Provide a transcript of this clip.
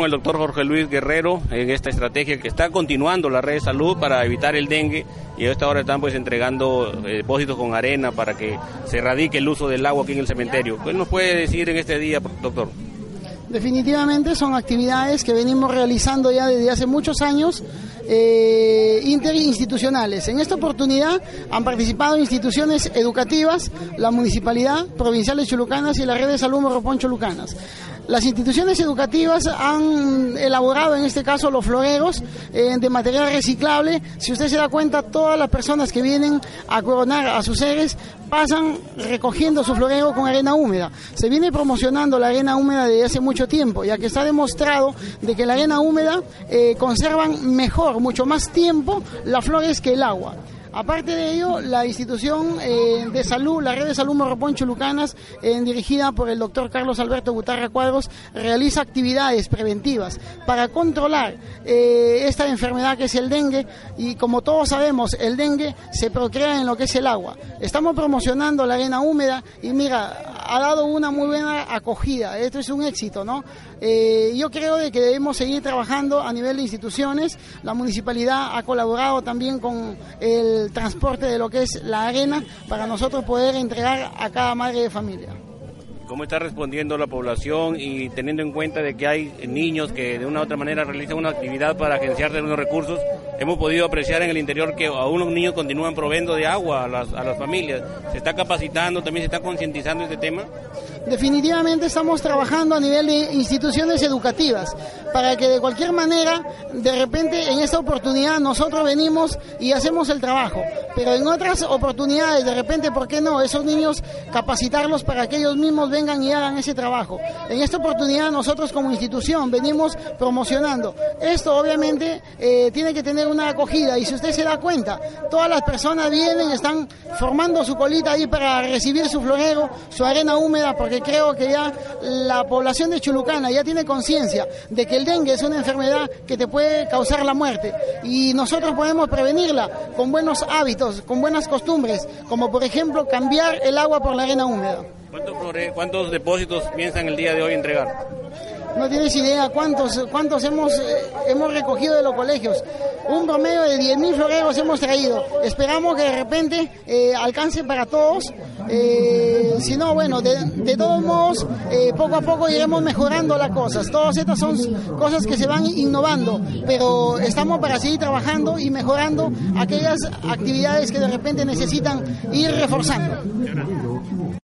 con el doctor Jorge Luis Guerrero en esta estrategia que está continuando la red de salud para evitar el dengue y a esta hora están pues entregando eh, depósitos con arena para que se erradique el uso del agua aquí en el cementerio. ¿Qué nos puede decir en este día, doctor? Definitivamente son actividades que venimos realizando ya desde hace muchos años eh, interinstitucionales. En esta oportunidad han participado instituciones educativas, la Municipalidad Provincial de Chulucanas y la Red de Salud Morropón Chulucanas. Las instituciones educativas han elaborado en este caso los floreros eh, de material reciclable. Si usted se da cuenta, todas las personas que vienen a coronar a sus seres pasan recogiendo su florero con arena húmeda. Se viene promocionando la arena húmeda desde hace mucho tiempo, ya que está demostrado de que la arena húmeda eh, conservan mejor, mucho más tiempo las flores que el agua. Aparte de ello, la institución eh, de salud, la red de salud Morropón Chulucanas, eh, dirigida por el doctor Carlos Alberto Gutarra Cuadros, realiza actividades preventivas para controlar eh, esta enfermedad que es el dengue y como todos sabemos, el dengue se procrea en lo que es el agua. Estamos promocionando la arena húmeda y mira, ha dado una muy buena acogida. Esto es un éxito, ¿no? Eh, yo creo de que debemos seguir trabajando a nivel de instituciones. La municipalidad ha colaborado también con el transporte de lo que es la arena para nosotros poder entregar a cada madre de familia. ¿Cómo está respondiendo la población y teniendo en cuenta de que hay niños que de una u otra manera realizan una actividad para agenciar de unos recursos? Hemos podido apreciar en el interior que aún los niños continúan proveyendo de agua a las, a las familias. ¿Se está capacitando, también se está concientizando este tema? Definitivamente estamos trabajando a nivel de instituciones educativas para que de cualquier manera, de repente en esta oportunidad nosotros venimos y hacemos el trabajo, pero en otras oportunidades, de repente, ¿por qué no? Esos niños capacitarlos para que ellos mismos vengan y hagan ese trabajo. En esta oportunidad nosotros como institución venimos promocionando. Esto obviamente eh, tiene que tener una acogida y si usted se da cuenta, todas las personas vienen, están formando su colita ahí para recibir su florero, su arena húmeda, porque creo que ya la población de Chulucana ya tiene conciencia de que el dengue es una enfermedad que te puede causar la muerte y nosotros podemos prevenirla con buenos hábitos, con buenas costumbres, como por ejemplo cambiar el agua por la arena húmeda. ¿Cuántos, cuántos depósitos piensan el día de hoy entregar? No tienes idea cuántos, cuántos hemos, eh, hemos recogido de los colegios. Un promedio de 10.000 floreros hemos traído. Esperamos que de repente eh, alcance para todos. Eh, si no, bueno, de, todos modos, eh, poco a poco iremos mejorando las cosas. Todas estas son cosas que se van innovando, pero estamos para seguir trabajando y mejorando aquellas actividades que de repente necesitan ir reforzando.